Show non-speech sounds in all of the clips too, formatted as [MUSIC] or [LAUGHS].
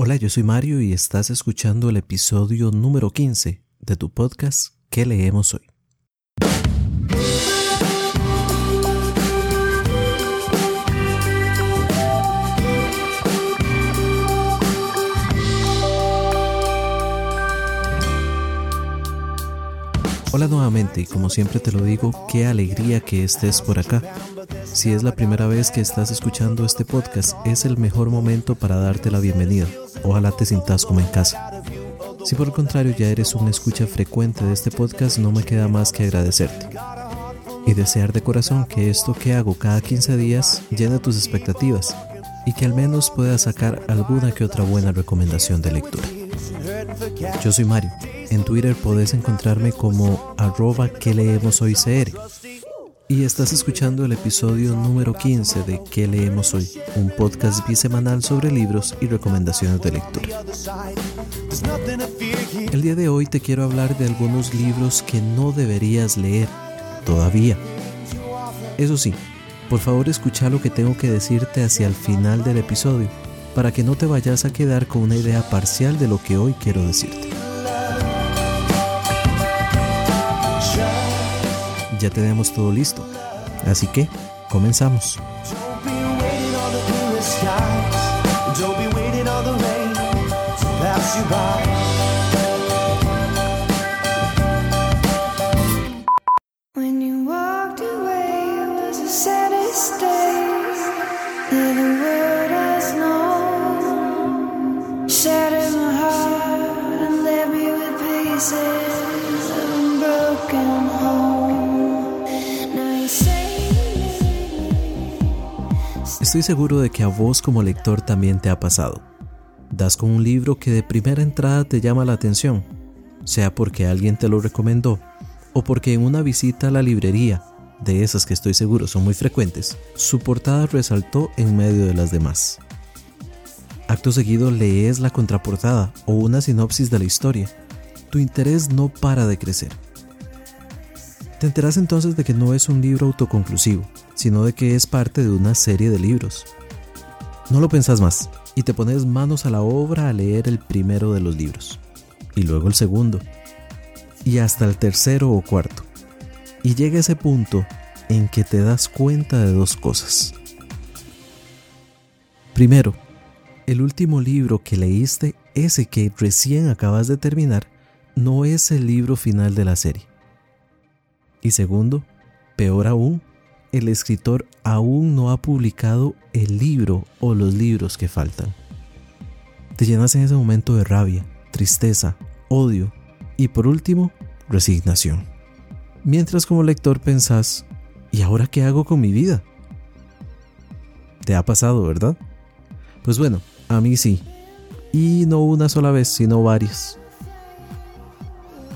Hola, yo soy Mario y estás escuchando el episodio número 15 de tu podcast ¿Qué leemos hoy? Hola nuevamente y como siempre te lo digo, qué alegría que estés por acá. Si es la primera vez que estás escuchando este podcast, es el mejor momento para darte la bienvenida. Ojalá te sientas como en casa. Si por el contrario ya eres una escucha frecuente de este podcast, no me queda más que agradecerte. Y desear de corazón que esto que hago cada 15 días llene tus expectativas y que al menos puedas sacar alguna que otra buena recomendación de lectura. Yo soy Mario. En Twitter podés encontrarme como arroba que leemos hoy CR. Y estás escuchando el episodio número 15 de ¿Qué leemos hoy? Un podcast bisemanal sobre libros y recomendaciones de lectura. El día de hoy te quiero hablar de algunos libros que no deberías leer todavía. Eso sí, por favor escucha lo que tengo que decirte hacia el final del episodio para que no te vayas a quedar con una idea parcial de lo que hoy quiero decirte. Ya tenemos todo listo, así que comenzamos. Estoy seguro de que a vos como lector también te ha pasado. Das con un libro que de primera entrada te llama la atención, sea porque alguien te lo recomendó o porque en una visita a la librería, de esas que estoy seguro son muy frecuentes, su portada resaltó en medio de las demás. Acto seguido lees la contraportada o una sinopsis de la historia. Tu interés no para de crecer. Te enteras entonces de que no es un libro autoconclusivo, sino de que es parte de una serie de libros. No lo pensás más y te pones manos a la obra a leer el primero de los libros, y luego el segundo, y hasta el tercero o cuarto. Y llega ese punto en que te das cuenta de dos cosas. Primero, el último libro que leíste, ese que recién acabas de terminar, no es el libro final de la serie. Y segundo, peor aún, el escritor aún no ha publicado el libro o los libros que faltan. Te llenas en ese momento de rabia, tristeza, odio y por último, resignación. Mientras como lector pensás, ¿y ahora qué hago con mi vida? Te ha pasado, ¿verdad? Pues bueno, a mí sí. Y no una sola vez, sino varias.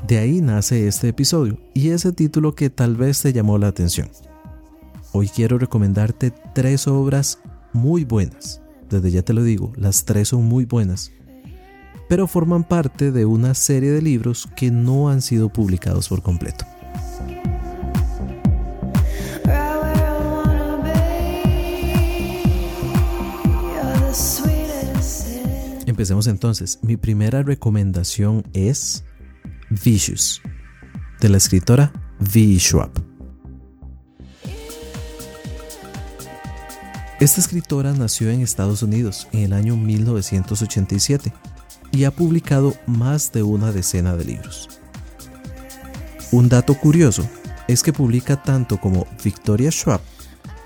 De ahí nace este episodio y ese título que tal vez te llamó la atención. Hoy quiero recomendarte tres obras muy buenas. Desde ya te lo digo, las tres son muy buenas. Pero forman parte de una serie de libros que no han sido publicados por completo. Empecemos entonces. Mi primera recomendación es Vicious, de la escritora V. Schwab. Esta escritora nació en Estados Unidos en el año 1987 y ha publicado más de una decena de libros. Un dato curioso es que publica tanto como Victoria Schwab,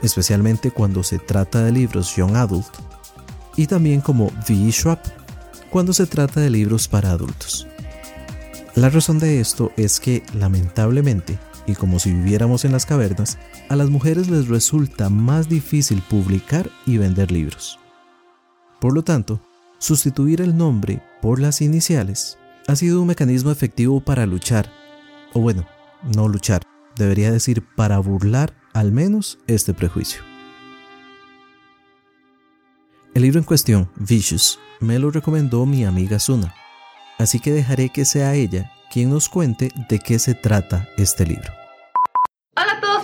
especialmente cuando se trata de libros young adult, y también como V. Schwab, cuando se trata de libros para adultos. La razón de esto es que, lamentablemente, y como si viviéramos en las cavernas, a las mujeres les resulta más difícil publicar y vender libros. Por lo tanto, sustituir el nombre por las iniciales ha sido un mecanismo efectivo para luchar, o bueno, no luchar, debería decir para burlar al menos este prejuicio. El libro en cuestión, Vicious, me lo recomendó mi amiga Suna, así que dejaré que sea ella quien nos cuente de qué se trata este libro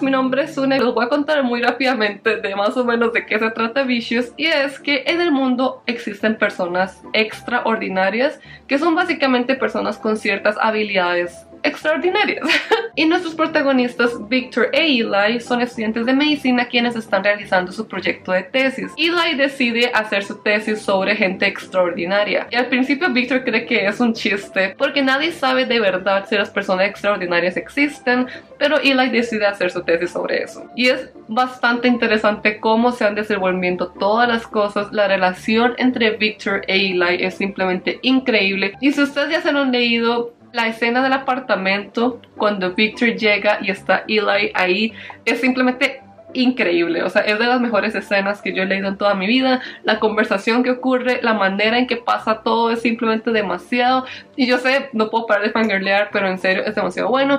mi nombre es Sune. Les voy a contar muy rápidamente de más o menos de qué se trata Vicious. Y es que en el mundo existen personas extraordinarias que son básicamente personas con ciertas habilidades extraordinarias. [LAUGHS] y nuestros protagonistas, Victor e Eli, son estudiantes de medicina quienes están realizando su proyecto de tesis. Eli decide hacer su tesis sobre gente extraordinaria. Y al principio Victor cree que es un chiste porque nadie sabe de verdad si las personas extraordinarias existen, pero Eli decide hacer su tesis sobre eso. Y es bastante interesante cómo se han desenvolviendo todas las cosas. La relación entre Victor e Eli es simplemente increíble. Y si ustedes ya se lo han leído, la escena del apartamento cuando Victor llega y está Eli ahí es simplemente increíble, o sea, es de las mejores escenas que yo he leído en toda mi vida, la conversación que ocurre, la manera en que pasa todo es simplemente demasiado, y yo sé, no puedo parar de fangirlear, pero en serio es demasiado bueno.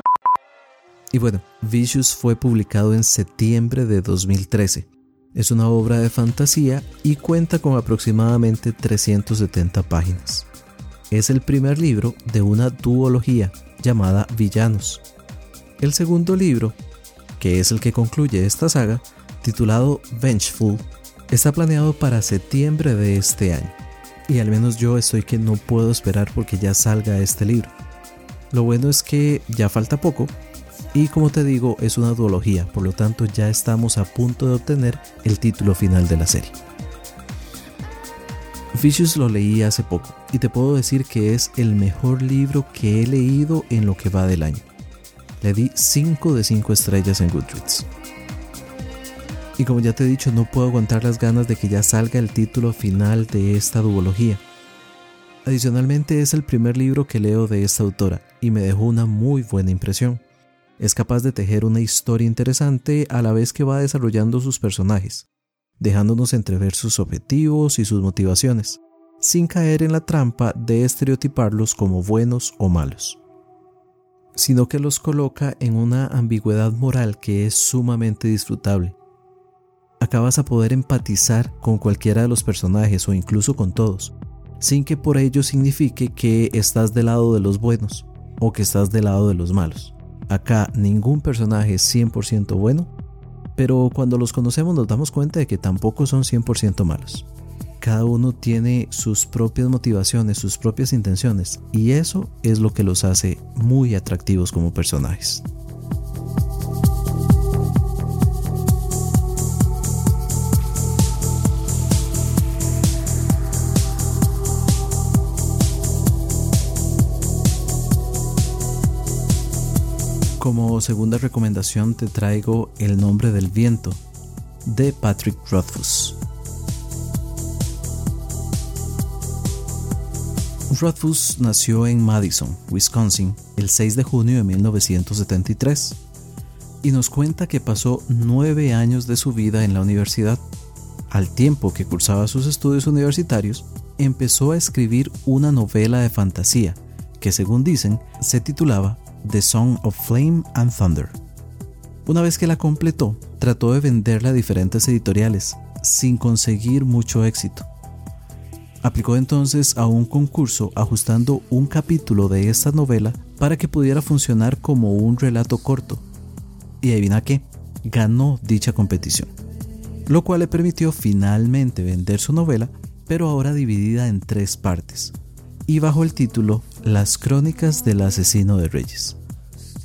Y bueno, Vicious fue publicado en septiembre de 2013. Es una obra de fantasía y cuenta con aproximadamente 370 páginas es el primer libro de una duología llamada Villanos. El segundo libro, que es el que concluye esta saga, titulado Vengeful, está planeado para septiembre de este año. Y al menos yo estoy que no puedo esperar porque ya salga este libro. Lo bueno es que ya falta poco y como te digo es una duología, por lo tanto ya estamos a punto de obtener el título final de la serie. Vicious lo leí hace poco y te puedo decir que es el mejor libro que he leído en lo que va del año. Le di 5 de 5 estrellas en Goodreads. Y como ya te he dicho, no puedo aguantar las ganas de que ya salga el título final de esta duología. Adicionalmente es el primer libro que leo de esta autora y me dejó una muy buena impresión. Es capaz de tejer una historia interesante a la vez que va desarrollando sus personajes dejándonos entrever sus objetivos y sus motivaciones, sin caer en la trampa de estereotiparlos como buenos o malos, sino que los coloca en una ambigüedad moral que es sumamente disfrutable. Acabas a poder empatizar con cualquiera de los personajes o incluso con todos, sin que por ello signifique que estás del lado de los buenos o que estás del lado de los malos. Acá ningún personaje es 100% bueno pero cuando los conocemos nos damos cuenta de que tampoco son 100% malos. Cada uno tiene sus propias motivaciones, sus propias intenciones, y eso es lo que los hace muy atractivos como personajes. Como segunda recomendación te traigo El nombre del viento de Patrick Rothfuss. Rothfuss nació en Madison, Wisconsin, el 6 de junio de 1973 y nos cuenta que pasó nueve años de su vida en la universidad. Al tiempo que cursaba sus estudios universitarios, empezó a escribir una novela de fantasía que, según dicen, se titulaba The Song of Flame and Thunder. Una vez que la completó, trató de venderla a diferentes editoriales, sin conseguir mucho éxito. Aplicó entonces a un concurso ajustando un capítulo de esta novela para que pudiera funcionar como un relato corto. Y adivina qué, ganó dicha competición, lo cual le permitió finalmente vender su novela, pero ahora dividida en tres partes, y bajo el título Las Crónicas del Asesino de Reyes,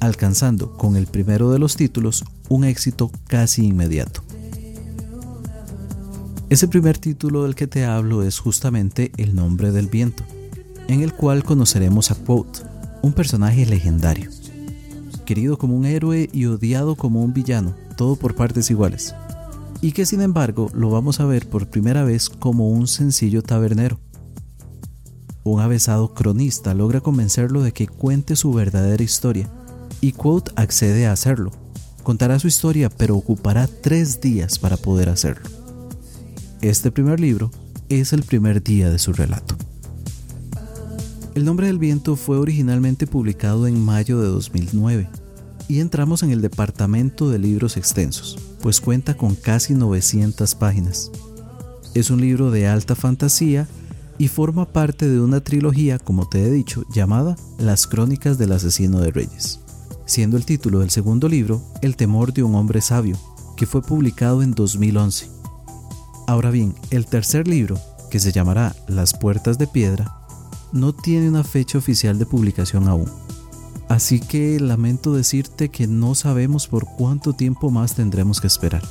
alcanzando con el primero de los títulos un éxito casi inmediato. Ese primer título del que te hablo es justamente El nombre del viento, en el cual conoceremos a Quote, un personaje legendario, querido como un héroe y odiado como un villano, todo por partes iguales, y que sin embargo lo vamos a ver por primera vez como un sencillo tabernero un avesado cronista logra convencerlo de que cuente su verdadera historia, y Quote accede a hacerlo. Contará su historia, pero ocupará tres días para poder hacerlo. Este primer libro es el primer día de su relato. El nombre del viento fue originalmente publicado en mayo de 2009 y entramos en el departamento de libros extensos, pues cuenta con casi 900 páginas. Es un libro de alta fantasía y forma parte de una trilogía, como te he dicho, llamada Las Crónicas del Asesino de Reyes. siendo el título del segundo libro El temor de un hombre sabio, que fue publicado en 2011. Ahora bien, el tercer libro, que se llamará Las puertas de piedra, no tiene una fecha oficial de publicación aún. Así que lamento decirte que no sabemos por cuánto tiempo más tendremos que esperar.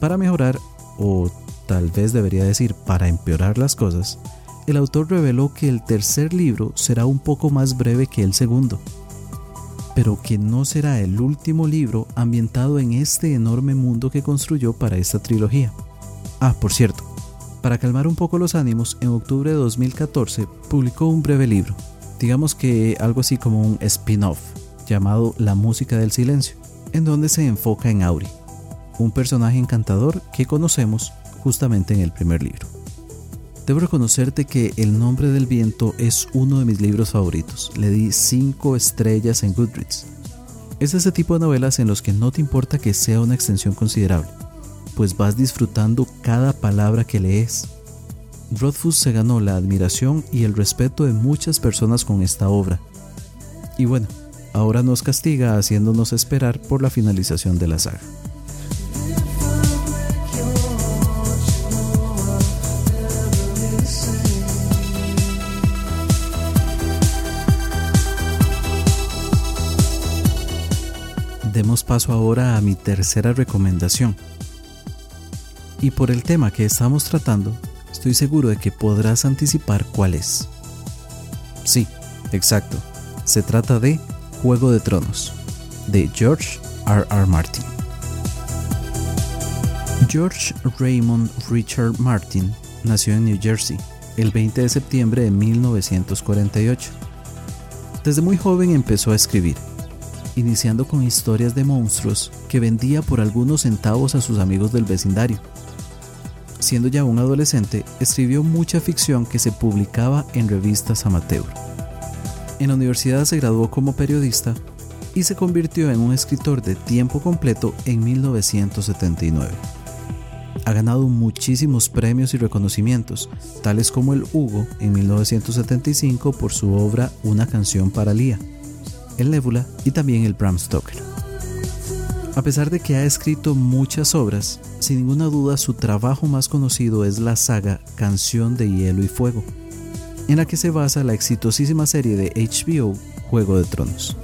Para mejorar, o tal vez debería decir para empeorar las cosas, el autor reveló que el tercer libro será un poco más breve que el segundo, pero que no será el último libro ambientado en este enorme mundo que construyó para esta trilogía. Ah, por cierto, para calmar un poco los ánimos, en octubre de 2014 publicó un breve libro, digamos que algo así como un spin-off, llamado La música del silencio, en donde se enfoca en Auri, un personaje encantador que conocemos justamente en el primer libro. Debo reconocerte que El nombre del viento es uno de mis libros favoritos. Le di 5 estrellas en Goodreads. Es ese tipo de novelas en los que no te importa que sea una extensión considerable, pues vas disfrutando cada palabra que lees. Rothfuss se ganó la admiración y el respeto de muchas personas con esta obra. Y bueno, ahora nos castiga haciéndonos esperar por la finalización de la saga. Demos paso ahora a mi tercera recomendación. Y por el tema que estamos tratando, estoy seguro de que podrás anticipar cuál es. Sí, exacto. Se trata de Juego de Tronos, de George R. R. Martin. George Raymond Richard Martin nació en New Jersey el 20 de septiembre de 1948. Desde muy joven empezó a escribir, iniciando con historias de monstruos que vendía por algunos centavos a sus amigos del vecindario siendo ya un adolescente, escribió mucha ficción que se publicaba en revistas amateur. En la universidad se graduó como periodista y se convirtió en un escritor de tiempo completo en 1979. Ha ganado muchísimos premios y reconocimientos, tales como el Hugo en 1975 por su obra Una canción para Lía, el Nebula y también el Bram Stoker. A pesar de que ha escrito muchas obras, sin ninguna duda su trabajo más conocido es la saga Canción de Hielo y Fuego, en la que se basa la exitosísima serie de HBO Juego de Tronos.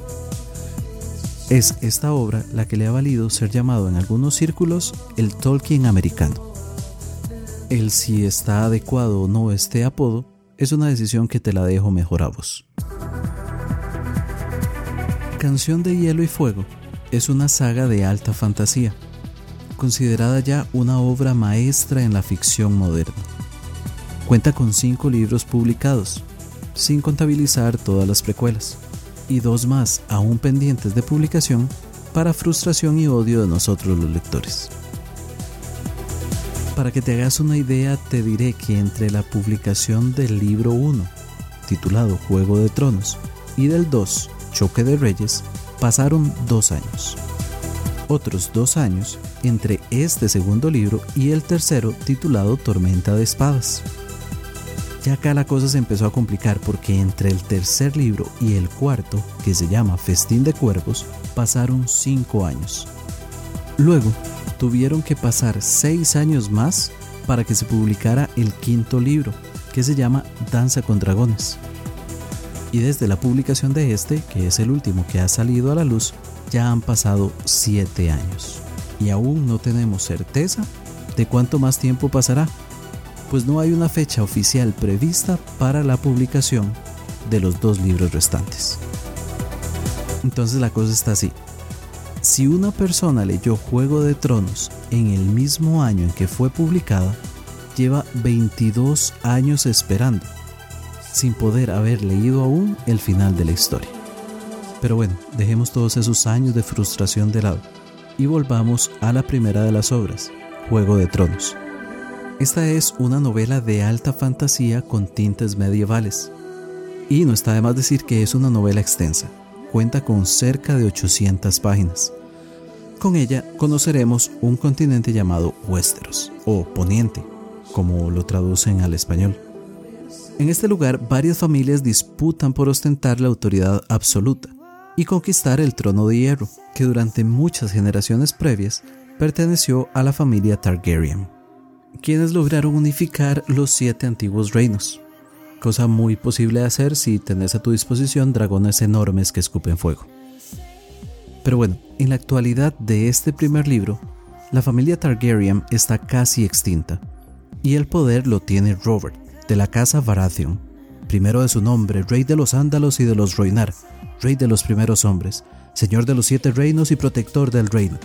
Es esta obra la que le ha valido ser llamado en algunos círculos el Tolkien americano. El si está adecuado o no este apodo es una decisión que te la dejo mejor a vos. Canción de Hielo y Fuego es una saga de alta fantasía, considerada ya una obra maestra en la ficción moderna. Cuenta con cinco libros publicados, sin contabilizar todas las precuelas, y dos más aún pendientes de publicación para frustración y odio de nosotros los lectores. Para que te hagas una idea, te diré que entre la publicación del libro 1, titulado Juego de Tronos, y del 2, Choque de Reyes, Pasaron dos años. Otros dos años entre este segundo libro y el tercero titulado Tormenta de Espadas. Ya acá la cosa se empezó a complicar porque entre el tercer libro y el cuarto, que se llama Festín de Cuervos, pasaron cinco años. Luego, tuvieron que pasar seis años más para que se publicara el quinto libro, que se llama Danza con Dragones y desde la publicación de este, que es el último que ha salido a la luz, ya han pasado 7 años. Y aún no tenemos certeza de cuánto más tiempo pasará, pues no hay una fecha oficial prevista para la publicación de los dos libros restantes. Entonces la cosa está así. Si una persona leyó Juego de Tronos en el mismo año en que fue publicada, lleva 22 años esperando sin poder haber leído aún el final de la historia. Pero bueno, dejemos todos esos años de frustración de lado y volvamos a la primera de las obras, Juego de Tronos. Esta es una novela de alta fantasía con tintes medievales. Y no está de más decir que es una novela extensa. Cuenta con cerca de 800 páginas. Con ella conoceremos un continente llamado Westeros, o Poniente, como lo traducen al español. En este lugar varias familias disputan por ostentar la autoridad absoluta, y conquistar el trono de hierro, que durante muchas generaciones previas perteneció a la familia Targaryen, quienes lograron unificar los siete antiguos reinos, cosa muy posible de hacer si tenés a tu disposición dragones enormes que escupen fuego. Pero bueno, en la actualidad de este primer libro, la familia Targaryen está casi extinta, y el poder lo tiene Robert, de la casa Baratheon, primero de su nombre, rey de los Ándalos y de los Roinar, rey de los primeros hombres, señor de los siete reinos y protector del reino.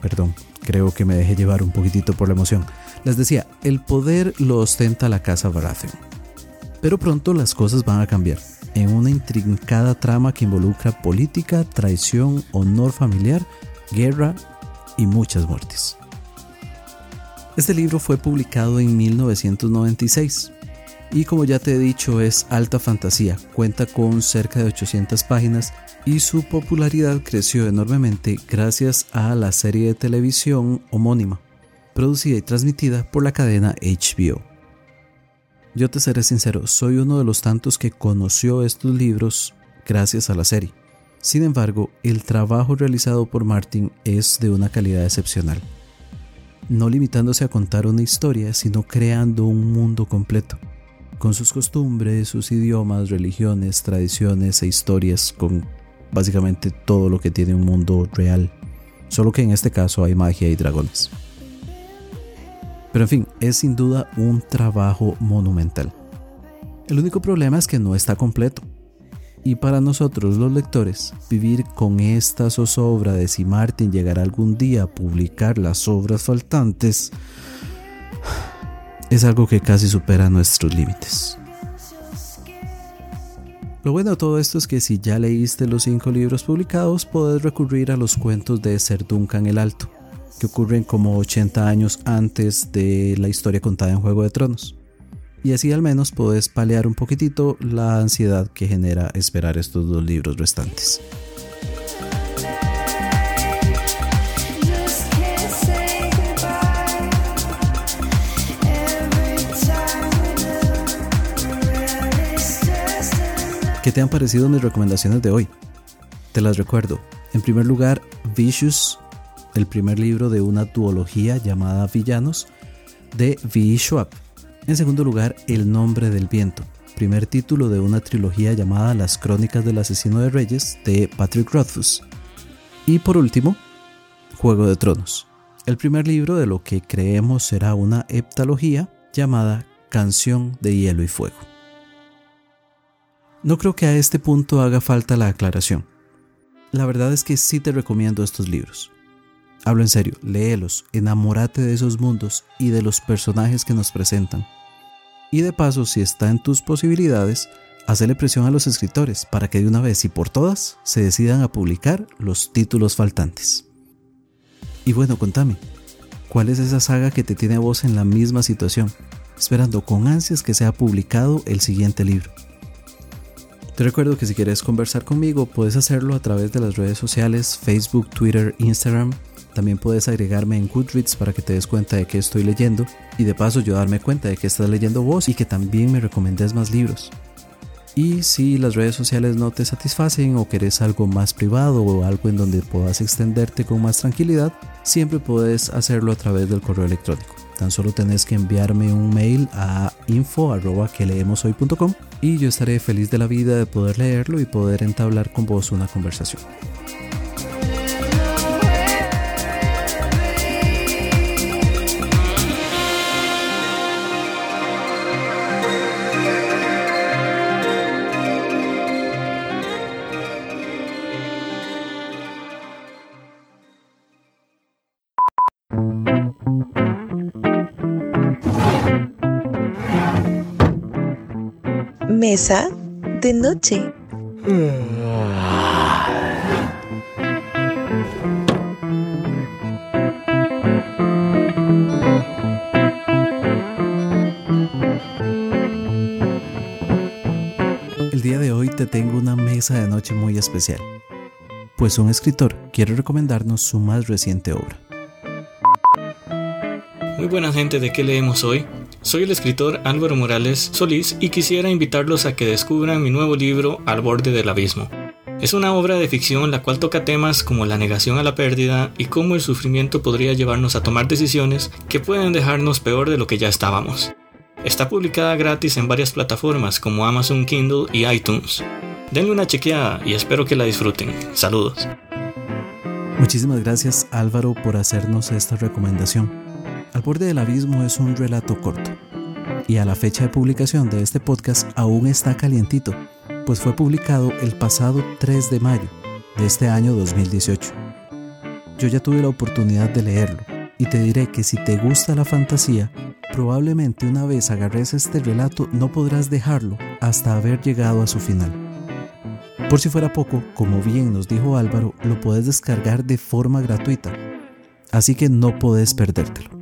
Perdón, creo que me dejé llevar un poquitito por la emoción. Les decía, el poder lo ostenta la casa Baratheon. Pero pronto las cosas van a cambiar, en una intrincada trama que involucra política, traición, honor familiar, guerra y muchas muertes. Este libro fue publicado en 1996 y como ya te he dicho es alta fantasía, cuenta con cerca de 800 páginas y su popularidad creció enormemente gracias a la serie de televisión homónima, producida y transmitida por la cadena HBO. Yo te seré sincero, soy uno de los tantos que conoció estos libros gracias a la serie. Sin embargo, el trabajo realizado por Martin es de una calidad excepcional no limitándose a contar una historia, sino creando un mundo completo, con sus costumbres, sus idiomas, religiones, tradiciones e historias, con básicamente todo lo que tiene un mundo real, solo que en este caso hay magia y dragones. Pero en fin, es sin duda un trabajo monumental. El único problema es que no está completo. Y para nosotros los lectores, vivir con esta zozobra de si Martin llegará algún día a publicar las obras faltantes es algo que casi supera nuestros límites. Lo bueno de todo esto es que si ya leíste los cinco libros publicados, puedes recurrir a los cuentos de Ser Duncan el Alto, que ocurren como 80 años antes de la historia contada en Juego de Tronos y así al menos puedes paliar un poquitito la ansiedad que genera esperar estos dos libros restantes. ¿Qué te han parecido mis recomendaciones de hoy? Te las recuerdo. En primer lugar, Vicious, el primer libro de una duología llamada Villanos de V. Schwab. En segundo lugar, El nombre del viento, primer título de una trilogía llamada Las Crónicas del Asesino de Reyes de Patrick Rothfuss. Y por último, Juego de Tronos, el primer libro de lo que creemos será una heptalogía llamada Canción de Hielo y Fuego. No creo que a este punto haga falta la aclaración. La verdad es que sí te recomiendo estos libros. Hablo en serio, léelos, enamórate de esos mundos y de los personajes que nos presentan. Y de paso, si está en tus posibilidades, hazle presión a los escritores para que de una vez y por todas se decidan a publicar los títulos faltantes. Y bueno, contame, ¿cuál es esa saga que te tiene a vos en la misma situación, esperando con ansias que sea publicado el siguiente libro? Te recuerdo que si quieres conversar conmigo, puedes hacerlo a través de las redes sociales Facebook, Twitter, Instagram también puedes agregarme en Goodreads para que te des cuenta de que estoy leyendo y de paso yo darme cuenta de que estás leyendo vos y que también me recomendes más libros. Y si las redes sociales no te satisfacen o querés algo más privado o algo en donde puedas extenderte con más tranquilidad, siempre puedes hacerlo a través del correo electrónico. Tan solo tenés que enviarme un mail a info.que y yo estaré feliz de la vida de poder leerlo y poder entablar con vos una conversación. Mesa de noche. El día de hoy te tengo una mesa de noche muy especial, pues un escritor quiere recomendarnos su más reciente obra. Muy buena gente de qué leemos hoy. Soy el escritor Álvaro Morales Solís y quisiera invitarlos a que descubran mi nuevo libro Al borde del abismo. Es una obra de ficción la cual toca temas como la negación a la pérdida y cómo el sufrimiento podría llevarnos a tomar decisiones que pueden dejarnos peor de lo que ya estábamos. Está publicada gratis en varias plataformas como Amazon Kindle y iTunes. Denle una chequeada y espero que la disfruten. Saludos. Muchísimas gracias Álvaro por hacernos esta recomendación. Al borde del abismo es un relato corto y a la fecha de publicación de este podcast aún está calientito, pues fue publicado el pasado 3 de mayo de este año 2018. Yo ya tuve la oportunidad de leerlo y te diré que si te gusta la fantasía, probablemente una vez agarres este relato no podrás dejarlo hasta haber llegado a su final. Por si fuera poco, como bien nos dijo Álvaro, lo puedes descargar de forma gratuita, así que no puedes perdértelo.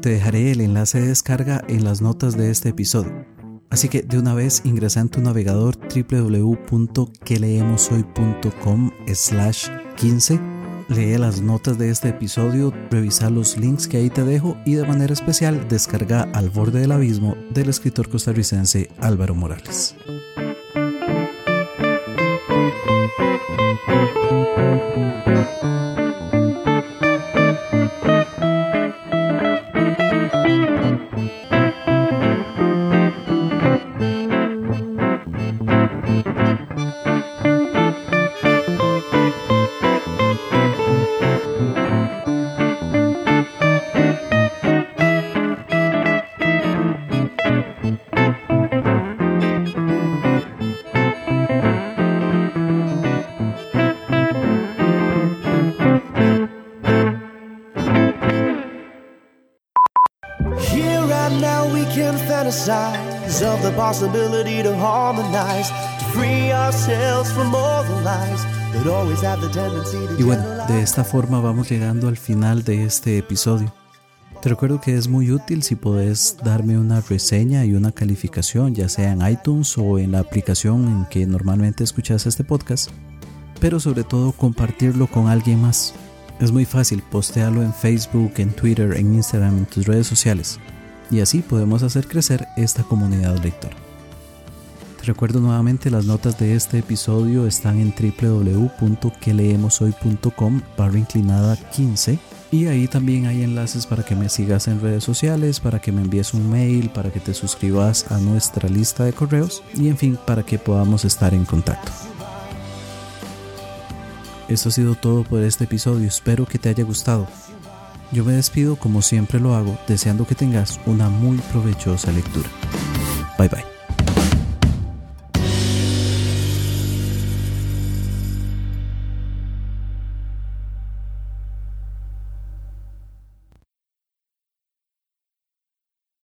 Te dejaré el enlace de descarga en las notas de este episodio, así que de una vez ingresa en tu navegador www.queleemoshoy.com slash 15, lee las notas de este episodio, revisa los links que ahí te dejo y de manera especial descarga Al borde del abismo del escritor costarricense Álvaro Morales. Y bueno, de esta forma vamos llegando al final de este episodio. Te recuerdo que es muy útil si puedes darme una reseña y una calificación, ya sea en iTunes o en la aplicación en que normalmente escuchas este podcast, pero sobre todo compartirlo con alguien más. Es muy fácil, postearlo en Facebook, en Twitter, en Instagram, en tus redes sociales y así podemos hacer crecer esta comunidad lectora. Te recuerdo nuevamente las notas de este episodio están en www.queleemoshoy.com barra inclinada 15 y ahí también hay enlaces para que me sigas en redes sociales, para que me envíes un mail, para que te suscribas a nuestra lista de correos y en fin, para que podamos estar en contacto. Esto ha sido todo por este episodio, espero que te haya gustado. Yo me despido como siempre lo hago, deseando que tengas una muy provechosa lectura. Bye bye.